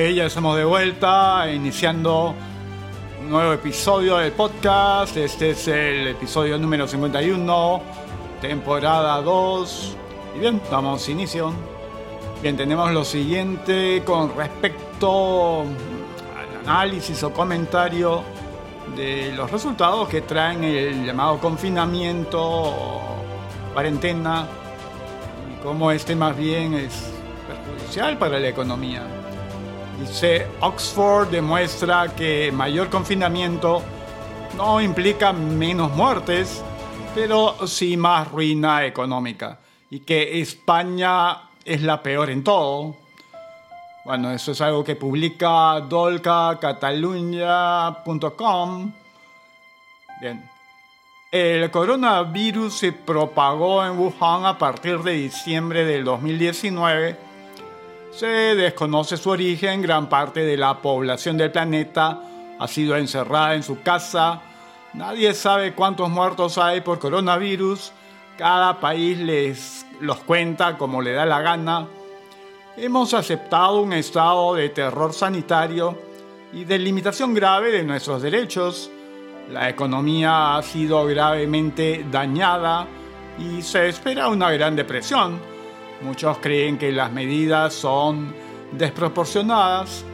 Ya estamos de vuelta, iniciando un nuevo episodio del podcast. Este es el episodio número 51, temporada 2. Y bien, damos inicio. Bien, tenemos lo siguiente con respecto al análisis o comentario de los resultados que traen el llamado confinamiento o cuarentena y cómo este más bien es perjudicial para la economía. Dice, Oxford demuestra que mayor confinamiento no implica menos muertes, pero sí más ruina económica. Y que España es la peor en todo. Bueno, eso es algo que publica dolcacatalunya.com. Bien. El coronavirus se propagó en Wuhan a partir de diciembre del 2019 se desconoce su origen, gran parte de la población del planeta ha sido encerrada en su casa, nadie sabe cuántos muertos hay por coronavirus, cada país les los cuenta como le da la gana. Hemos aceptado un estado de terror sanitario y de limitación grave de nuestros derechos. La economía ha sido gravemente dañada y se espera una gran depresión Muchos creen que las medidas son desproporcionadas.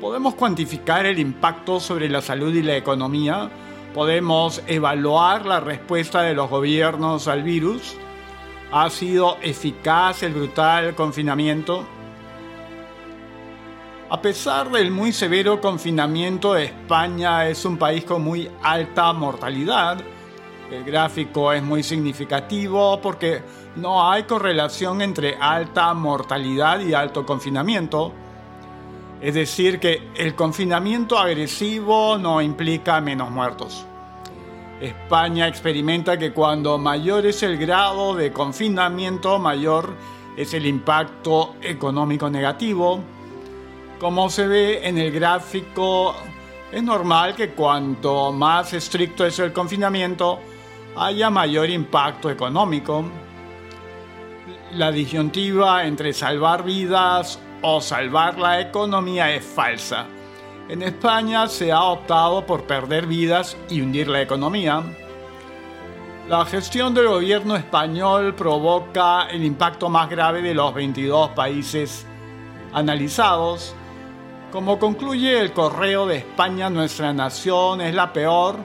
Podemos cuantificar el impacto sobre la salud y la economía. Podemos evaluar la respuesta de los gobiernos al virus. ¿Ha sido eficaz el brutal confinamiento? A pesar del muy severo confinamiento, España es un país con muy alta mortalidad. El gráfico es muy significativo porque no hay correlación entre alta mortalidad y alto confinamiento. Es decir, que el confinamiento agresivo no implica menos muertos. España experimenta que cuando mayor es el grado de confinamiento, mayor es el impacto económico negativo. Como se ve en el gráfico, es normal que cuanto más estricto es el confinamiento, haya mayor impacto económico la disyuntiva entre salvar vidas o salvar la economía es falsa. En España se ha optado por perder vidas y hundir la economía. La gestión del gobierno español provoca el impacto más grave de los 22 países analizados. Como concluye el correo de España, nuestra nación es la peor,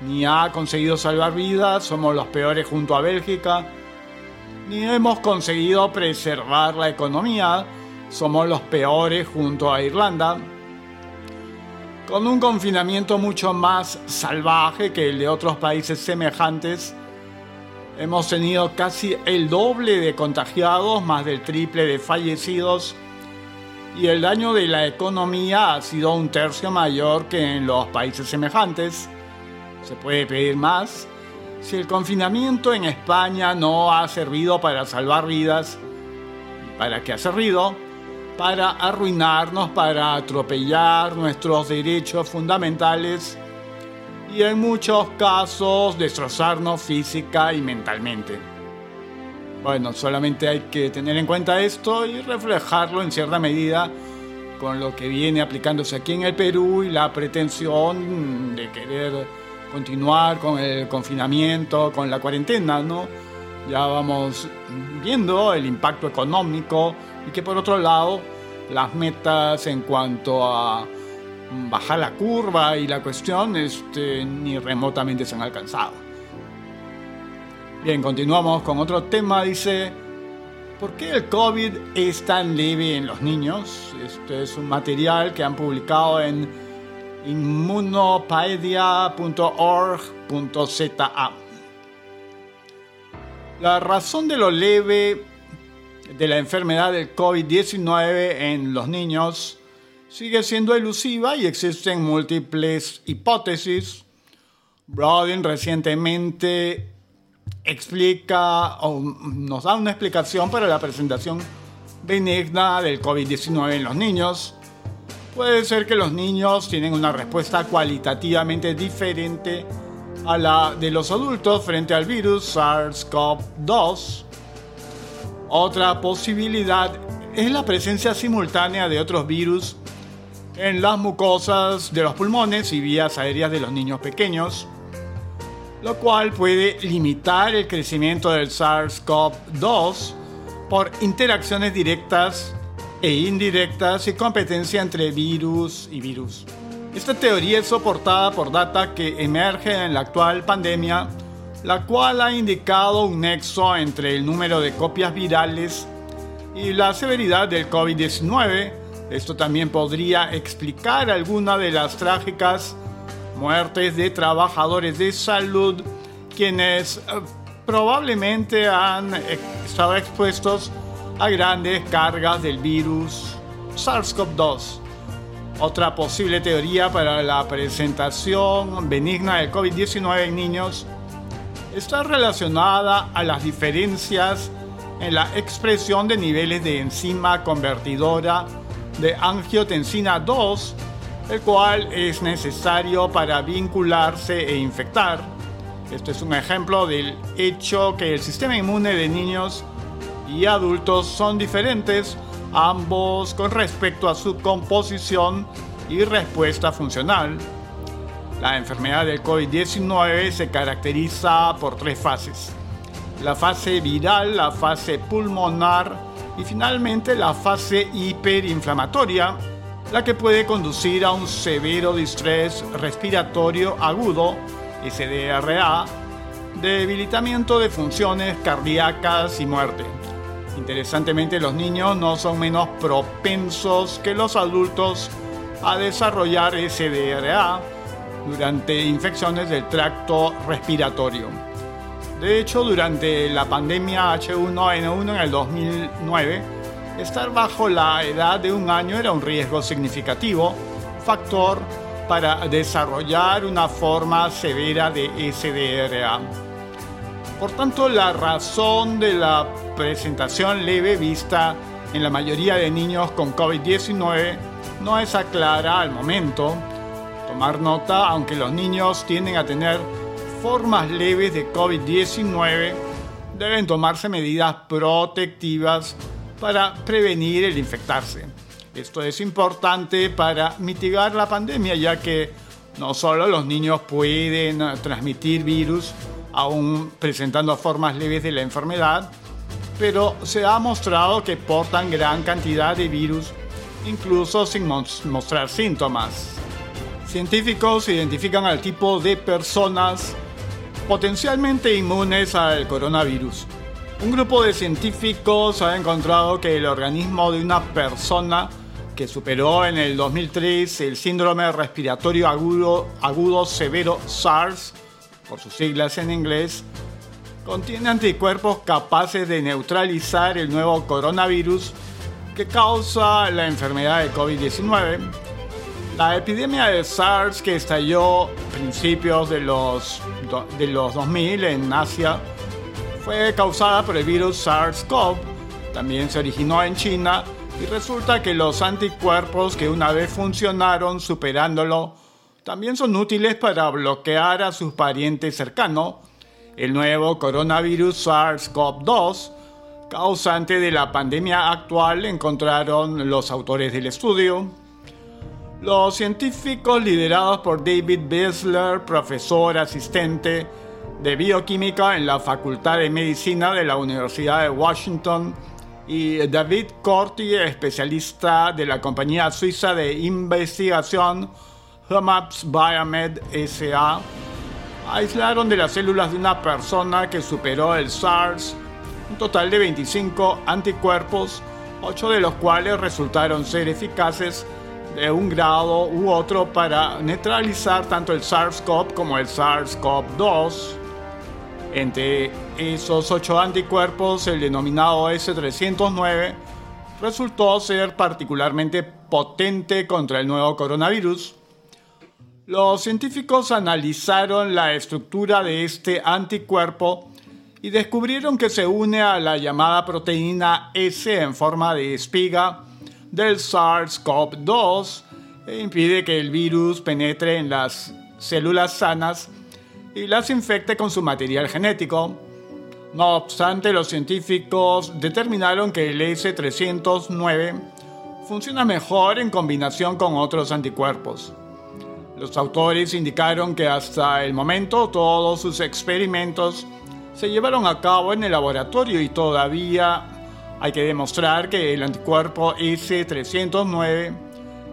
ni ha conseguido salvar vidas, somos los peores junto a Bélgica, ni hemos conseguido preservar la economía, somos los peores junto a Irlanda. Con un confinamiento mucho más salvaje que el de otros países semejantes, hemos tenido casi el doble de contagiados, más del triple de fallecidos, y el daño de la economía ha sido un tercio mayor que en los países semejantes. Se puede pedir más, si el confinamiento en España no ha servido para salvar vidas, ¿para qué ha servido? Para arruinarnos, para atropellar nuestros derechos fundamentales y en muchos casos destrozarnos física y mentalmente. Bueno, solamente hay que tener en cuenta esto y reflejarlo en cierta medida con lo que viene aplicándose aquí en el Perú y la pretensión de querer continuar con el confinamiento, con la cuarentena, ¿no? Ya vamos viendo el impacto económico y que por otro lado las metas en cuanto a bajar la curva y la cuestión este, ni remotamente se han alcanzado. Bien, continuamos con otro tema, dice, ¿por qué el COVID es tan leve en los niños? Este es un material que han publicado en inmunopaedia.org.za. La razón de lo leve de la enfermedad del COVID-19 en los niños sigue siendo elusiva y existen múltiples hipótesis. Brodin recientemente explica o nos da una explicación para la presentación benigna del COVID-19 en los niños Puede ser que los niños tienen una respuesta cualitativamente diferente a la de los adultos frente al virus SARS-CoV-2. Otra posibilidad es la presencia simultánea de otros virus en las mucosas de los pulmones y vías aéreas de los niños pequeños, lo cual puede limitar el crecimiento del SARS-CoV-2 por interacciones directas e indirectas y competencia entre virus y virus. Esta teoría es soportada por data que emerge en la actual pandemia, la cual ha indicado un nexo entre el número de copias virales y la severidad del COVID-19. Esto también podría explicar algunas de las trágicas muertes de trabajadores de salud quienes eh, probablemente han estado expuestos a grandes cargas del virus SARS-CoV-2. Otra posible teoría para la presentación benigna del COVID-19 en niños está relacionada a las diferencias en la expresión de niveles de enzima convertidora de angiotensina 2, el cual es necesario para vincularse e infectar. Este es un ejemplo del hecho que el sistema inmune de niños y adultos son diferentes ambos con respecto a su composición y respuesta funcional. La enfermedad del COVID-19 se caracteriza por tres fases. La fase viral, la fase pulmonar y finalmente la fase hiperinflamatoria, la que puede conducir a un severo distrés respiratorio agudo, SDRA, debilitamiento de funciones cardíacas y muerte. Interesantemente, los niños no son menos propensos que los adultos a desarrollar SDRA durante infecciones del tracto respiratorio. De hecho, durante la pandemia H1N1 en el 2009, estar bajo la edad de un año era un riesgo significativo, factor para desarrollar una forma severa de SDRA. Por tanto, la razón de la presentación leve vista en la mayoría de niños con COVID-19 no es clara al momento. Tomar nota, aunque los niños tienden a tener formas leves de COVID-19, deben tomarse medidas protectivas para prevenir el infectarse. Esto es importante para mitigar la pandemia, ya que no solo los niños pueden transmitir virus, aún presentando formas leves de la enfermedad, pero se ha mostrado que portan gran cantidad de virus incluso sin mostrar síntomas. Científicos identifican al tipo de personas potencialmente inmunes al coronavirus. Un grupo de científicos ha encontrado que el organismo de una persona que superó en el 2003 el síndrome respiratorio agudo, agudo severo SARS por sus siglas en inglés, contiene anticuerpos capaces de neutralizar el nuevo coronavirus que causa la enfermedad de COVID-19. La epidemia de SARS que estalló a principios de los, de los 2000 en Asia fue causada por el virus SARS-CoV. También se originó en China y resulta que los anticuerpos que una vez funcionaron superándolo también son útiles para bloquear a sus parientes cercanos. El nuevo coronavirus SARS-CoV-2, causante de la pandemia actual, encontraron los autores del estudio. Los científicos liderados por David Bessler, profesor asistente de bioquímica en la Facultad de Medicina de la Universidad de Washington, y David Corti, especialista de la compañía suiza de investigación Hamaps Biomed SA aislaron de las células de una persona que superó el SARS un total de 25 anticuerpos, 8 de los cuales resultaron ser eficaces de un grado u otro para neutralizar tanto el SARS-CoV como el SARS-CoV-2. Entre esos 8 anticuerpos, el denominado S309 resultó ser particularmente potente contra el nuevo coronavirus, los científicos analizaron la estructura de este anticuerpo y descubrieron que se une a la llamada proteína S en forma de espiga del SARS-CoV-2 e impide que el virus penetre en las células sanas y las infecte con su material genético. No obstante, los científicos determinaron que el S309 funciona mejor en combinación con otros anticuerpos. Los autores indicaron que hasta el momento todos sus experimentos se llevaron a cabo en el laboratorio y todavía hay que demostrar que el anticuerpo S309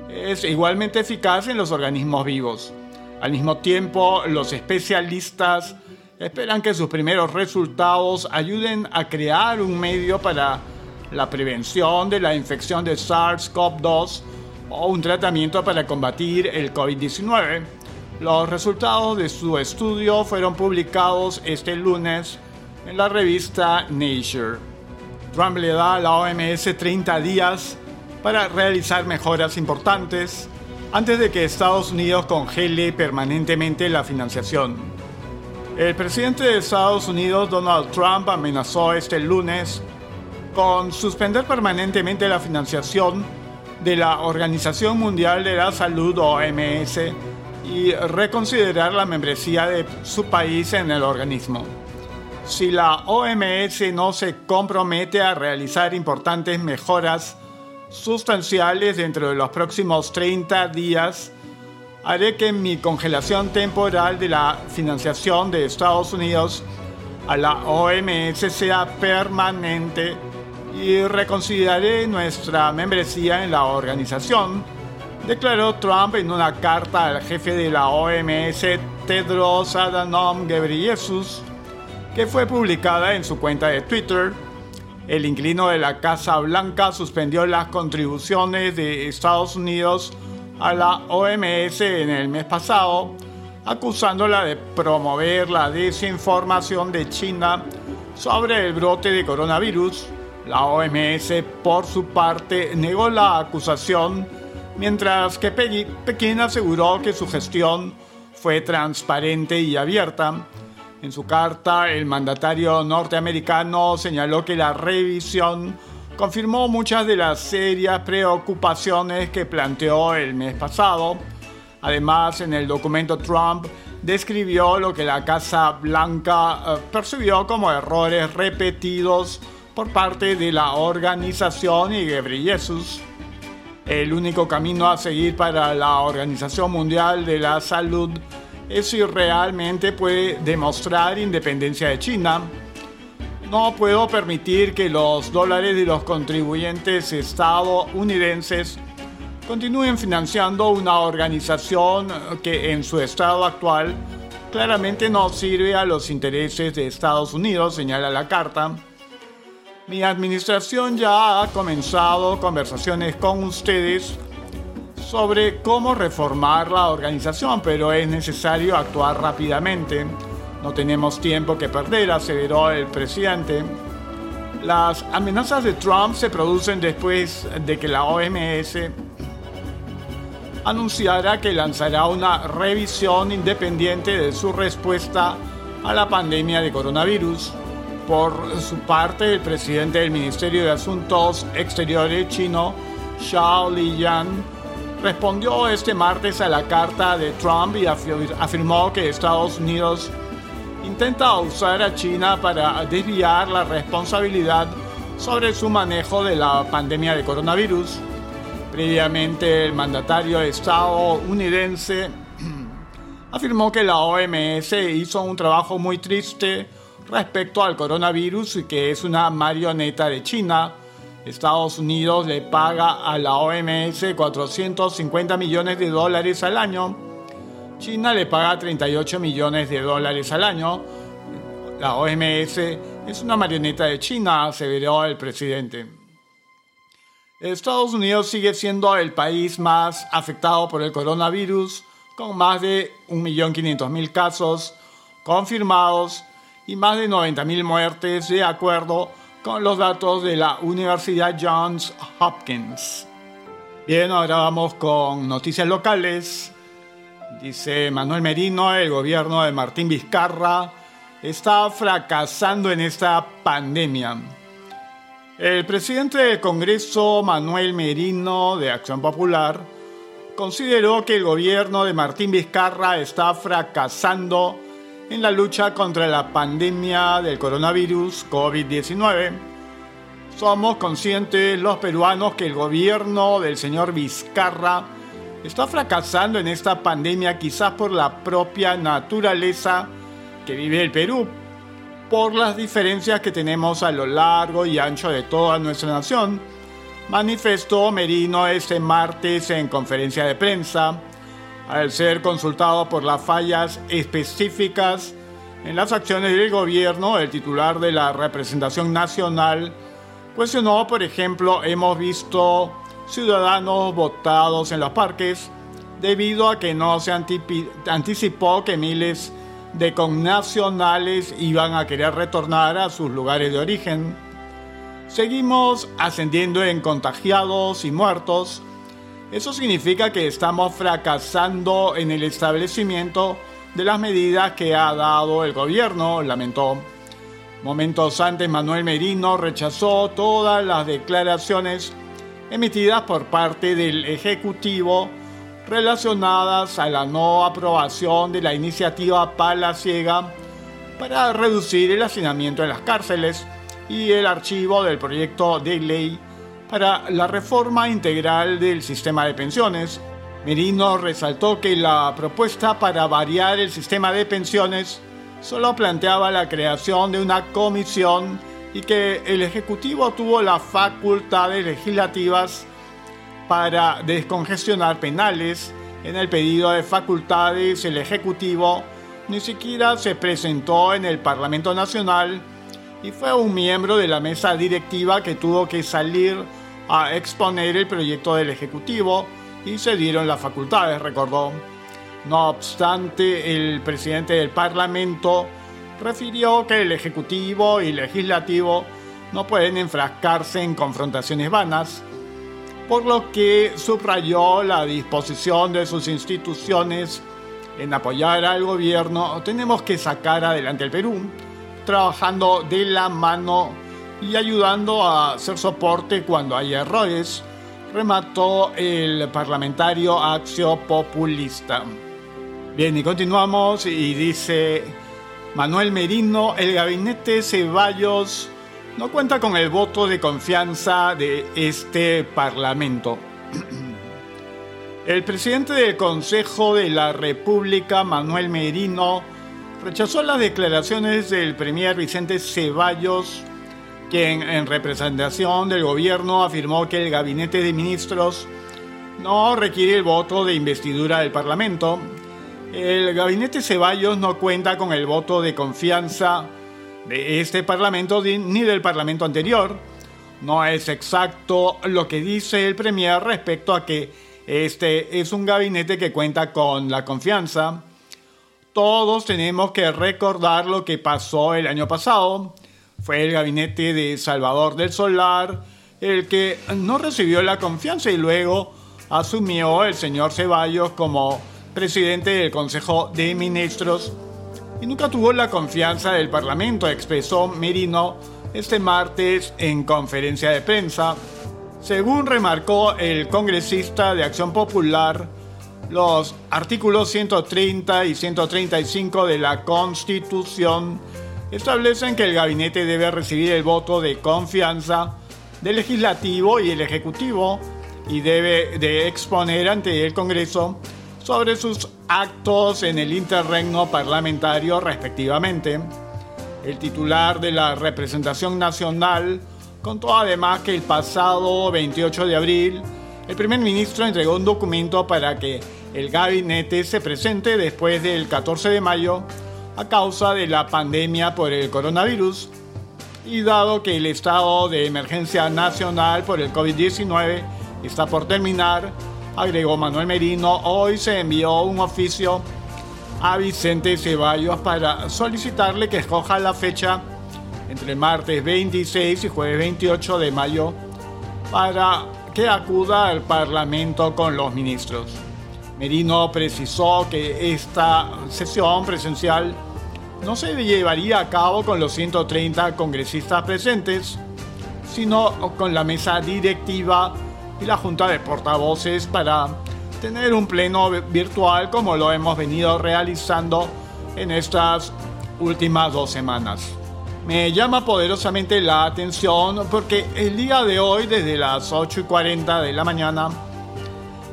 es igualmente eficaz en los organismos vivos. Al mismo tiempo, los especialistas esperan que sus primeros resultados ayuden a crear un medio para la prevención de la infección de SARS-CoV-2 o un tratamiento para combatir el COVID-19. Los resultados de su estudio fueron publicados este lunes en la revista Nature. Trump le da a la OMS 30 días para realizar mejoras importantes antes de que Estados Unidos congele permanentemente la financiación. El presidente de Estados Unidos, Donald Trump, amenazó este lunes con suspender permanentemente la financiación de la Organización Mundial de la Salud OMS y reconsiderar la membresía de su país en el organismo. Si la OMS no se compromete a realizar importantes mejoras sustanciales dentro de los próximos 30 días, haré que mi congelación temporal de la financiación de Estados Unidos a la OMS sea permanente y reconsideraré nuestra membresía en la organización, declaró Trump en una carta al jefe de la OMS, Tedros Adhanom Ghebreyesus, que fue publicada en su cuenta de Twitter. El inquilino de la Casa Blanca suspendió las contribuciones de Estados Unidos a la OMS en el mes pasado, acusándola de promover la desinformación de China sobre el brote de coronavirus la OMS, por su parte, negó la acusación, mientras que Pekín aseguró que su gestión fue transparente y abierta. En su carta, el mandatario norteamericano señaló que la revisión confirmó muchas de las serias preocupaciones que planteó el mes pasado. Además, en el documento Trump describió lo que la Casa Blanca eh, percibió como errores repetidos por parte de la organización y Jesús. El único camino a seguir para la Organización Mundial de la Salud es si realmente puede demostrar independencia de China. No puedo permitir que los dólares de los contribuyentes estadounidenses continúen financiando una organización que en su estado actual claramente no sirve a los intereses de Estados Unidos, señala la carta. Mi administración ya ha comenzado conversaciones con ustedes sobre cómo reformar la organización, pero es necesario actuar rápidamente. No tenemos tiempo que perder, aseveró el presidente. Las amenazas de Trump se producen después de que la OMS anunciara que lanzará una revisión independiente de su respuesta a la pandemia de coronavirus. Por su parte, el presidente del Ministerio de Asuntos Exteriores chino, Xiao Liyan, respondió este martes a la carta de Trump y afirmó que Estados Unidos intenta usar a China para desviar la responsabilidad sobre su manejo de la pandemia de coronavirus. Previamente, el mandatario estadounidense afirmó que la OMS hizo un trabajo muy triste respecto al coronavirus que es una marioneta de China. Estados Unidos le paga a la OMS 450 millones de dólares al año. China le paga 38 millones de dólares al año. La OMS es una marioneta de China, aseveró el presidente. Estados Unidos sigue siendo el país más afectado por el coronavirus, con más de 1.500.000 casos confirmados y más de 90.000 muertes de acuerdo con los datos de la Universidad Johns Hopkins. Bien, ahora vamos con noticias locales. Dice Manuel Merino, el gobierno de Martín Vizcarra está fracasando en esta pandemia. El presidente del Congreso, Manuel Merino, de Acción Popular, consideró que el gobierno de Martín Vizcarra está fracasando en la lucha contra la pandemia del coronavirus COVID-19. Somos conscientes los peruanos que el gobierno del señor Vizcarra está fracasando en esta pandemia quizás por la propia naturaleza que vive el Perú, por las diferencias que tenemos a lo largo y ancho de toda nuestra nación, manifestó Merino este martes en conferencia de prensa, al ser consultado por las fallas específicas en las acciones del gobierno, el titular de la representación nacional cuestionó, por ejemplo, hemos visto ciudadanos votados en los parques debido a que no se anticipó que miles de connacionales iban a querer retornar a sus lugares de origen. Seguimos ascendiendo en contagiados y muertos. Eso significa que estamos fracasando en el establecimiento de las medidas que ha dado el gobierno, lamentó. Momentos antes, Manuel Merino rechazó todas las declaraciones emitidas por parte del Ejecutivo relacionadas a la no aprobación de la iniciativa Palaciega para reducir el hacinamiento en las cárceles y el archivo del proyecto de ley para la reforma integral del sistema de pensiones. Merino resaltó que la propuesta para variar el sistema de pensiones solo planteaba la creación de una comisión y que el Ejecutivo tuvo las facultades legislativas para descongestionar penales. En el pedido de facultades, el Ejecutivo ni siquiera se presentó en el Parlamento Nacional y fue un miembro de la mesa directiva que tuvo que salir a exponer el proyecto del Ejecutivo y se dieron las facultades, recordó. No obstante, el presidente del Parlamento refirió que el Ejecutivo y Legislativo no pueden enfrascarse en confrontaciones vanas, por lo que subrayó la disposición de sus instituciones en apoyar al gobierno. Tenemos que sacar adelante el Perú, trabajando de la mano y ayudando a hacer soporte cuando hay errores, remató el parlamentario Axio Populista. Bien, y continuamos y dice Manuel Merino, el gabinete Ceballos no cuenta con el voto de confianza de este Parlamento. El presidente del Consejo de la República, Manuel Merino, rechazó las declaraciones del premier Vicente Ceballos, quien en representación del gobierno afirmó que el gabinete de ministros no requiere el voto de investidura del Parlamento, el gabinete Ceballos no cuenta con el voto de confianza de este Parlamento ni del Parlamento anterior. No es exacto lo que dice el Premier respecto a que este es un gabinete que cuenta con la confianza. Todos tenemos que recordar lo que pasó el año pasado. Fue el gabinete de Salvador del Solar el que no recibió la confianza y luego asumió el señor Ceballos como presidente del Consejo de Ministros, y nunca tuvo la confianza del Parlamento, expresó Merino este martes en conferencia de prensa. Según remarcó el congresista de Acción Popular, los artículos 130 y 135 de la Constitución establecen que el gabinete debe recibir el voto de confianza del legislativo y el ejecutivo y debe de exponer ante el Congreso sobre sus actos en el interregno parlamentario respectivamente. El titular de la representación nacional contó además que el pasado 28 de abril el primer ministro entregó un documento para que el gabinete se presente después del 14 de mayo a causa de la pandemia por el coronavirus y dado que el estado de emergencia nacional por el COVID-19 está por terminar, agregó Manuel Merino, hoy se envió un oficio a Vicente Ceballos para solicitarle que escoja la fecha entre el martes 26 y jueves 28 de mayo para que acuda al Parlamento con los ministros. Merino precisó que esta sesión presencial no se llevaría a cabo con los 130 congresistas presentes, sino con la mesa directiva y la Junta de Portavoces para tener un pleno virtual como lo hemos venido realizando en estas últimas dos semanas. Me llama poderosamente la atención porque el día de hoy, desde las 8 y 40 de la mañana,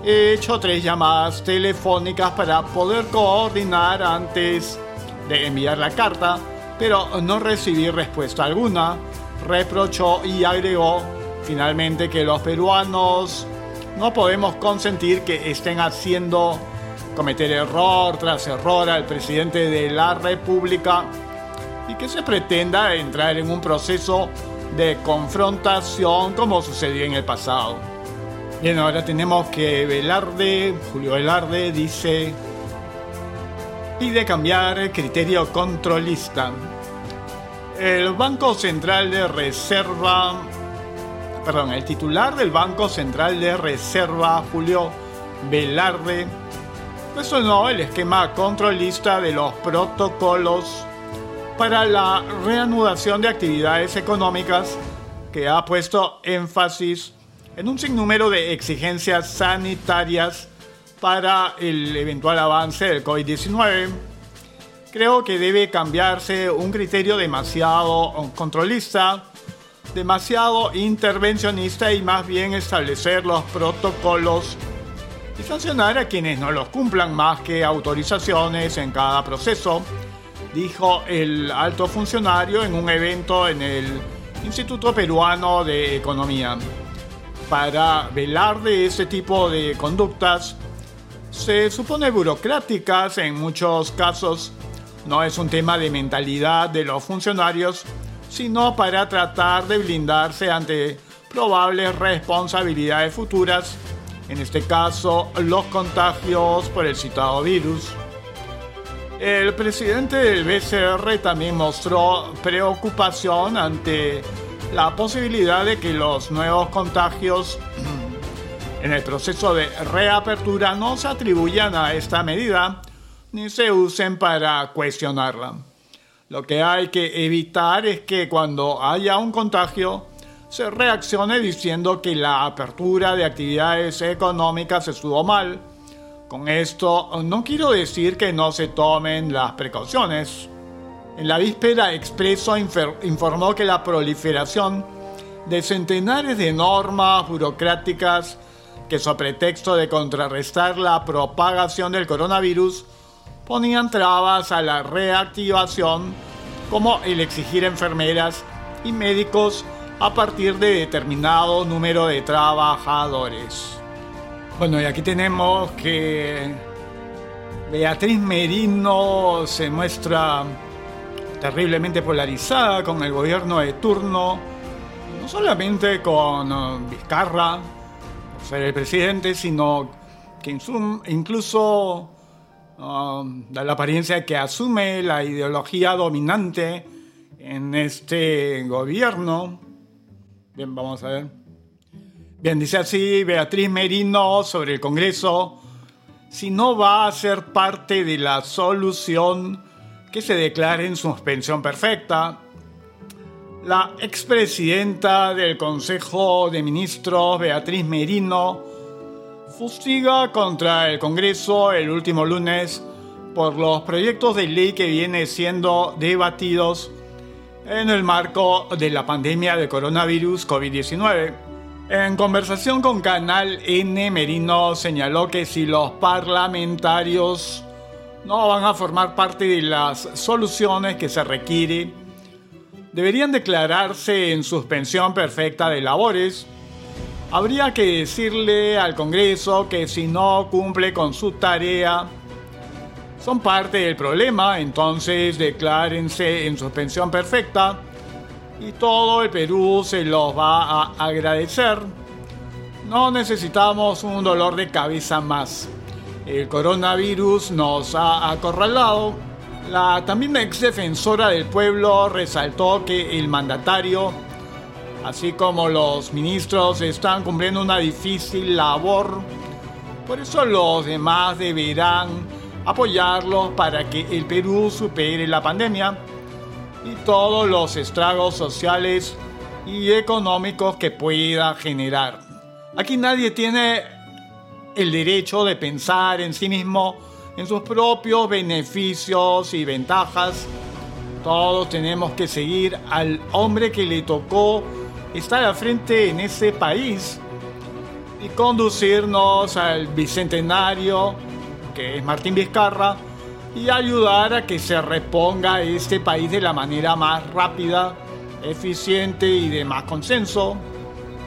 he hecho tres llamadas telefónicas para poder coordinar antes de enviar la carta, pero no recibí respuesta alguna. Reprochó y agregó finalmente que los peruanos no podemos consentir que estén haciendo cometer error tras error al presidente de la República y que se pretenda entrar en un proceso de confrontación como sucedió en el pasado. Bien, ahora tenemos que Velarde, Julio Velarde dice, pide cambiar criterio controlista. El Banco Central de Reserva, perdón, el titular del Banco Central de Reserva, Julio Velarde, no el esquema controlista de los protocolos para la reanudación de actividades económicas que ha puesto énfasis en un sinnúmero de exigencias sanitarias para el eventual avance del COVID-19. Creo que debe cambiarse un criterio demasiado controlista, demasiado intervencionista y más bien establecer los protocolos y sancionar a quienes no los cumplan más que autorizaciones en cada proceso, dijo el alto funcionario en un evento en el Instituto Peruano de Economía. Para velar de ese tipo de conductas, se supone burocráticas en muchos casos, no es un tema de mentalidad de los funcionarios, sino para tratar de blindarse ante probables responsabilidades futuras en este caso los contagios por el citado virus. El presidente del BCR también mostró preocupación ante la posibilidad de que los nuevos contagios en el proceso de reapertura no se atribuyan a esta medida ni se usen para cuestionarla. Lo que hay que evitar es que cuando haya un contagio se reaccione diciendo que la apertura de actividades económicas estuvo mal. Con esto no quiero decir que no se tomen las precauciones. En la víspera Expreso informó que la proliferación de centenares de normas burocráticas que sobre pretexto de contrarrestar la propagación del coronavirus ponían trabas a la reactivación como el exigir enfermeras y médicos a partir de determinado número de trabajadores. Bueno, y aquí tenemos que Beatriz Merino se muestra terriblemente polarizada con el gobierno de turno, no solamente con uh, Vizcarra, por ser el presidente, sino que incluso uh, da la apariencia de que asume la ideología dominante en este gobierno. Bien, vamos a ver. Bien, dice así Beatriz Merino sobre el Congreso. Si no va a ser parte de la solución que se declare en suspensión perfecta. La expresidenta del Consejo de Ministros, Beatriz Merino, fustiga contra el Congreso el último lunes por los proyectos de ley que vienen siendo debatidos en el marco de la pandemia de coronavirus COVID-19. En conversación con Canal N, Merino señaló que si los parlamentarios no van a formar parte de las soluciones que se requiere, deberían declararse en suspensión perfecta de labores. Habría que decirle al Congreso que si no cumple con su tarea, son parte del problema, entonces declárense en suspensión perfecta y todo el Perú se los va a agradecer. No necesitamos un dolor de cabeza más. El coronavirus nos ha acorralado. La también ex defensora del pueblo resaltó que el mandatario, así como los ministros, están cumpliendo una difícil labor. Por eso los demás deberán apoyarlos para que el Perú supere la pandemia y todos los estragos sociales y económicos que pueda generar. Aquí nadie tiene el derecho de pensar en sí mismo en sus propios beneficios y ventajas. Todos tenemos que seguir al hombre que le tocó estar al frente en ese país y conducirnos al bicentenario, que es Martín Vizcarra, y ayudar a que se reponga este país de la manera más rápida, eficiente y de más consenso.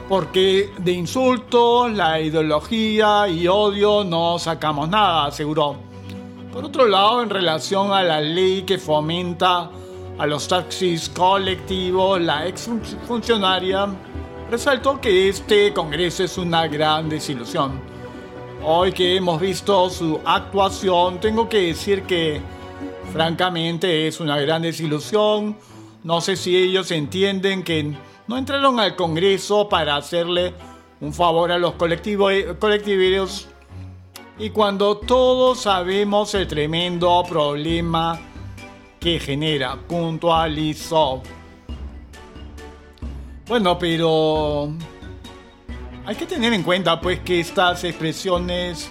Porque de insultos, la ideología y odio no sacamos nada, aseguró. Por otro lado, en relación a la ley que fomenta a los taxis colectivos, la ex funcionaria resaltó que este Congreso es una gran desilusión. Hoy que hemos visto su actuación, tengo que decir que francamente es una gran desilusión. No sé si ellos entienden que no entraron al Congreso para hacerle un favor a los colectivos, y cuando todos sabemos el tremendo problema que genera, puntualizó. Bueno, pero hay que tener en cuenta pues que estas expresiones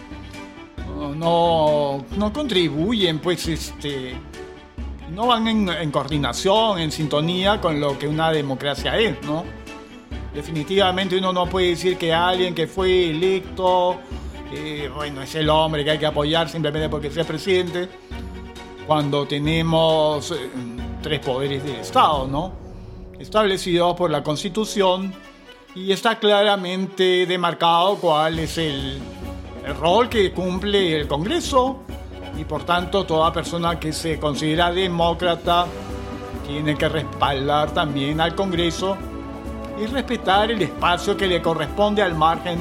no, no contribuyen pues este no van en, coordinación, en sintonía con lo que una democracia es, ¿no? Definitivamente uno no puede decir que alguien que fue electo, eh, bueno, es el hombre que hay que apoyar simplemente porque sea presidente, cuando tenemos eh, tres poderes del Estado, ¿no? establecido por la Constitución y está claramente demarcado cuál es el, rol que cumple el Congreso y por tanto toda persona que se considera demócrata tiene que respaldar también al Congreso y respetar el espacio que le corresponde al margen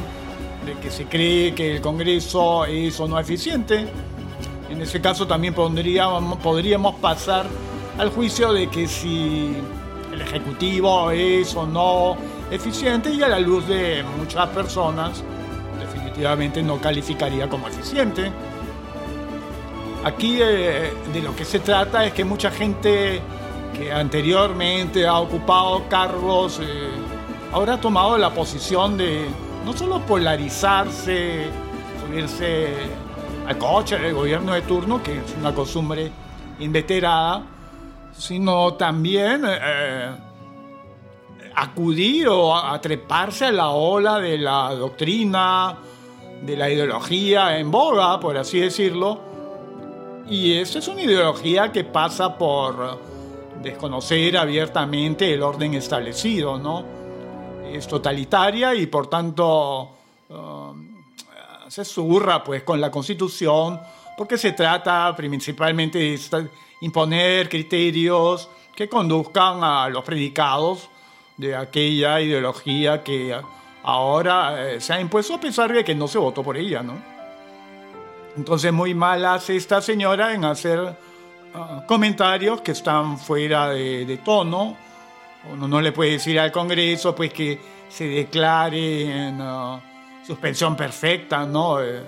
de que se cree que el Congreso es o no eficiente. En ese caso también podríamos, pasar al juicio de que si el Ejecutivo es o no eficiente y a la luz de muchas personas definitivamente no calificaría como eficiente. Aquí eh, de lo que se trata es que mucha gente que anteriormente ha ocupado cargos eh, ahora ha tomado la posición de no solo polarizarse, subirse al coche del gobierno de turno, que es una costumbre inveterada, sino también eh, acudir o atreparse a la ola de la doctrina, de la ideología en boga, por así decirlo. Y esa es una ideología que pasa por desconocer abiertamente el orden establecido, ¿no? Es totalitaria y por tanto um, se surra pues con la constitución porque se trata principalmente de imponer criterios que conduzcan a los predicados de aquella ideología que ahora eh, se ha impuesto a pesar de que no se votó por ella, ¿no? Entonces muy mal hace esta señora en hacer ah, comentarios que están fuera de, tono. Uno no le puede decir al Congreso pues que se declare en ah, suspensión perfecta, ¿no? Eh,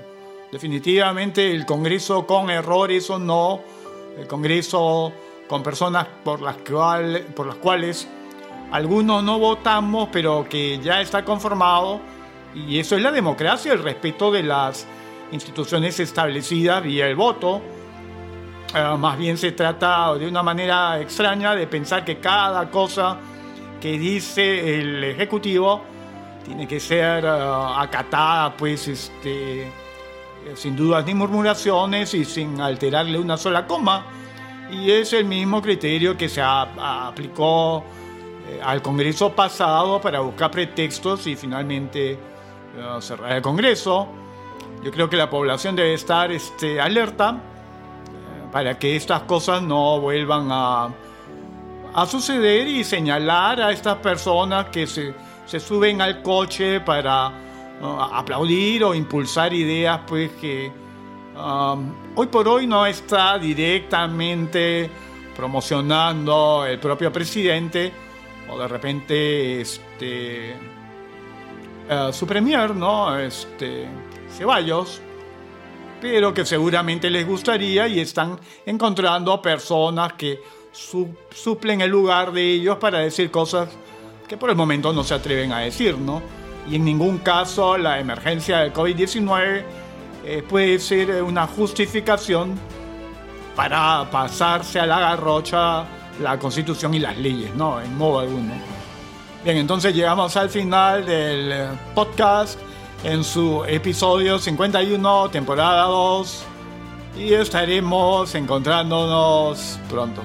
definitivamente el Congreso con errores o no el Congreso con personas por las, por las cuales algunos no votamos, pero que ya está conformado. Y eso es la democracia, el respeto de las instituciones establecidas vía el voto. Ah, más bien se trata de una manera extraña de pensar que cada cosa que dice el Ejecutivo tiene que ser ah, acatada, pues, este, sin dudas ni murmuraciones y sin alterarle una sola coma. Y es el mismo criterio que se aplicó eh, al Congreso pasado para buscar pretextos y finalmente eh, cerrar el Congreso. Yo creo que la población debe estar este, alerta para que estas cosas no vuelvan a, a suceder y señalar a estas personas que se, se suben al coche para aplaudir o impulsar ideas pues que hoy por hoy no está directamente promocionando el propio presidente o de repente este uh, su premier no este Ceballos, pero que seguramente les gustaría y están encontrando a personas que su suplen el lugar de ellos para decir cosas que por el momento no se atreven a decir, ¿no? Y en ningún caso la emergencia del COVID-19 eh, puede ser una justificación para pasarse a la garrocha la constitución y las leyes, ¿no? En modo alguno. Bien, entonces llegamos al final del eh, podcast en su episodio 51, temporada 2. Y estaremos encontrándonos pronto.